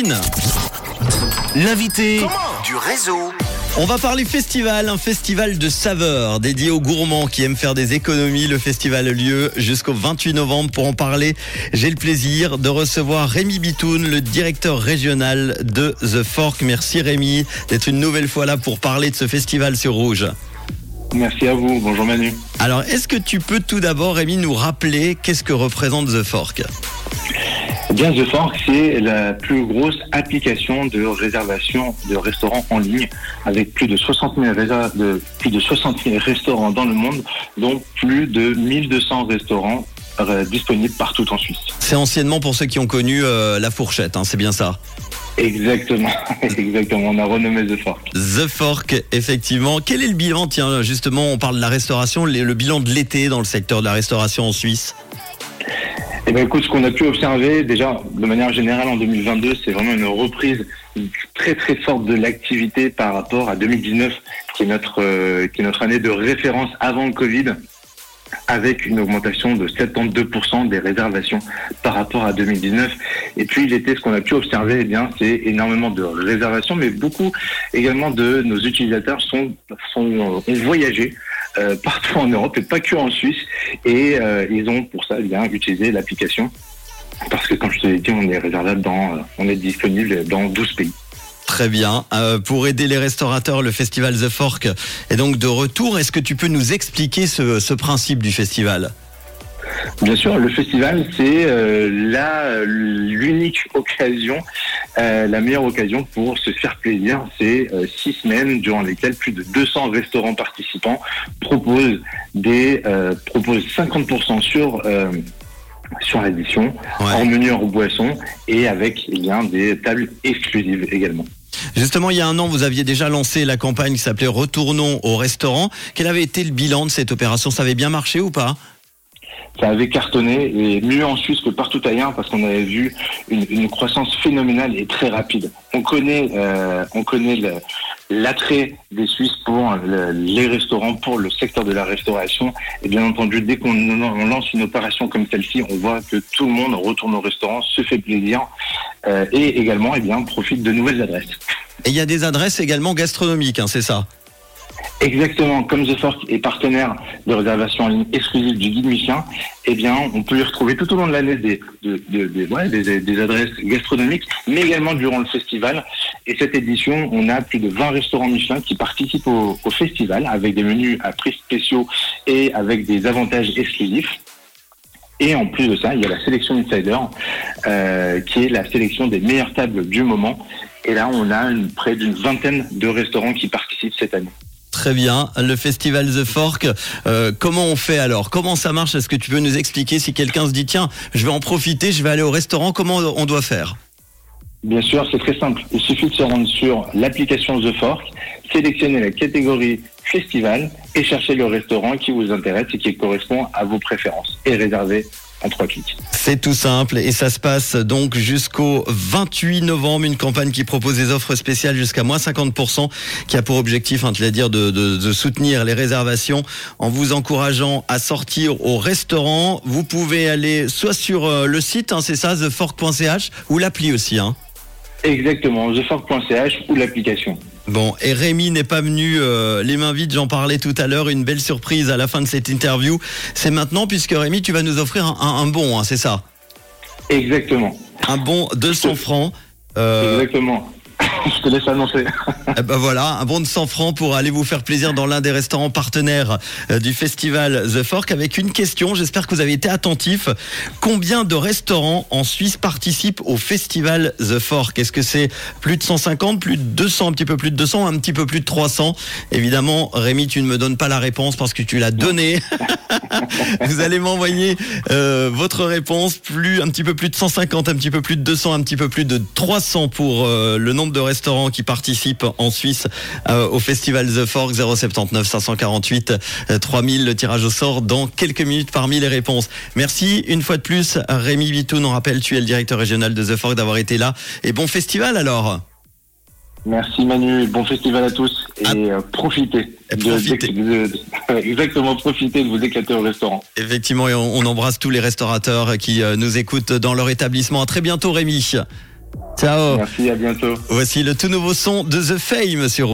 Kevin. L'invité du réseau. On va parler festival, un festival de saveurs dédié aux gourmands qui aiment faire des économies. Le festival a lieu jusqu'au 28 novembre. Pour en parler, j'ai le plaisir de recevoir Rémi Bitoun, le directeur régional de The Fork. Merci Rémi d'être une nouvelle fois là pour parler de ce festival sur Rouge. Merci à vous. Bonjour Manu. Alors, est-ce que tu peux tout d'abord, Rémi, nous rappeler qu'est-ce que représente The Fork? Bien, The Fork, c'est la plus grosse application de réservation de restaurants en ligne, avec plus de 60 000, réser- de, plus de 60 000 restaurants dans le monde, dont plus de 1200 restaurants euh, disponibles partout en Suisse. C'est anciennement pour ceux qui ont connu euh, la fourchette, hein, c'est bien ça. Exactement, exactement. On a renommé The Fork. The Fork, effectivement. Quel est le bilan? Tiens, justement, on parle de la restauration, le bilan de l'été dans le secteur de la restauration en Suisse. Eh ben, écoute, ce qu'on a pu observer, déjà, de manière générale, en 2022, c'est vraiment une reprise très très forte de l'activité par rapport à 2019, qui est notre, euh, qui est notre année de référence avant le Covid, avec une augmentation de 72% des réservations par rapport à 2019. Et puis l'été, ce qu'on a pu observer, eh bien, c'est énormément de réservations, mais beaucoup également de nos utilisateurs sont, sont ont voyagé euh, partout en Europe et pas que en Suisse. Et euh, ils ont pour ça eh bien utilisé l'application parce que comme je te l'ai dit, on est réservable dans, euh, on est disponible dans 12 pays. Très bien. Euh, pour aider les restaurateurs, le festival The Fork est donc de retour. Est-ce que tu peux nous expliquer ce, ce principe du festival? Bien sûr, le festival, c'est euh, l'unique occasion, euh, la meilleure occasion pour se faire plaisir. C'est euh, six semaines durant lesquelles plus de 200 restaurants participants proposent des euh, proposent 50% sur sur l'addition, Ouais. en menu hors boisson et avec eh bien des tables exclusives également. Justement, il y a un an, vous aviez déjà lancé la campagne qui s'appelait Retournons au restaurant. Quel avait été le bilan de cette opération? Ça avait bien marché ou pas? Ça avait cartonné et mieux en Suisse que partout ailleurs parce qu'on avait vu une, croissance phénoménale et très rapide. On connaît, euh, on connaît l'attrait des Suisses pour le- les restaurants, pour le secteur de la restauration. Et bien entendu, dès qu'on on lance une opération comme celle-ci, on voit que tout le monde retourne au restaurant, se fait plaisir euh, et également, eh bien, profite de nouvelles adresses. Et il y a des adresses également gastronomiques, hein, c'est ça? Exactement, comme The Fork est partenaire de réservation en ligne exclusive du guide Michelin, eh bien, on peut y retrouver tout au long de l'année des, de- de- des- ouais, des, des adresses gastronomiques, mais également durant le festival. Et cette édition, on a plus de 20 restaurants Michelin qui participent au, au festival avec des menus à prix spéciaux et avec des avantages exclusifs. Et en plus de ça, il y a la sélection Insider, euh, qui est la sélection des meilleures tables du moment. Et là, on a une- près d'une vingtaine de restaurants qui participent cette année. Très bien. Le festival The Fork, euh, comment on fait alors? Comment ça marche? Est-ce que tu peux nous expliquer si quelqu'un se dit tiens, je vais en profiter, je vais aller au restaurant, comment on doit faire? Bien sûr, c'est très simple. Il suffit de se rendre sur l'application The Fork, sélectionner la catégorie festival et chercher le restaurant qui vous intéresse et qui correspond à vos préférences et réserver C'est tout simple et ça se passe donc jusqu'au 28 novembre, une campagne qui propose des offres spéciales jusqu'à moins 50%, qui a pour objectif, hein, l'as dire, de, de- de soutenir les réservations en vous encourageant à sortir au restaurant. Vous pouvez aller soit sur euh, le site, hein, c'est ça, thefork.ch, ou l'appli aussi. Hein. Exactement, thefork.ch ou l'application. Bon, et Rémi n'est pas venu euh, les mains vides, j'en parlais tout à l'heure, une belle surprise à la fin de cette interview. C'est maintenant puisque Rémi, tu vas nous offrir un, un- un bon, hein, c'est ça? Exactement. Un bon 200 francs. Euh, Exactement. Je te laisse annoncer. Eh ben voilà, un bon de 100 francs pour aller vous faire plaisir dans l'un des restaurants partenaires euh, du festival The Fork avec une question. J'espère que vous avez été attentifs. Combien de restaurants en Suisse participent au festival The Fork? Est-ce que c'est plus de 150, plus de 200, un petit peu plus de 200, un petit peu plus de 300 Évidemment, Rémi, tu ne me donnes pas la réponse parce que tu l'as donnée. vous allez m'envoyer euh, votre réponse. Plus un petit peu plus de 150, un petit peu plus de 200, un petit peu plus de 300 pour euh, le nombre de restaurants qui participent en Suisse euh, au festival The Fork 079 548 euh, 3000. Le tirage au sort dans quelques minutes parmi les réponses. Merci une fois de plus, Rémi Vitoun. On rappelle, tu es le directeur régional de The Fork d'avoir été là. Et bon festival alors. Merci Manu, bon festival à tous et Ah. euh, profitez. Et de- profitez. de- de- exactement, profitez de vous éclater au restaurant. Effectivement, et on, on embrasse tous les restaurateurs qui euh, nous écoutent dans leur établissement. À très bientôt, Rémi. Ciao. Merci, à bientôt. Voici le tout nouveau son de The Fame sur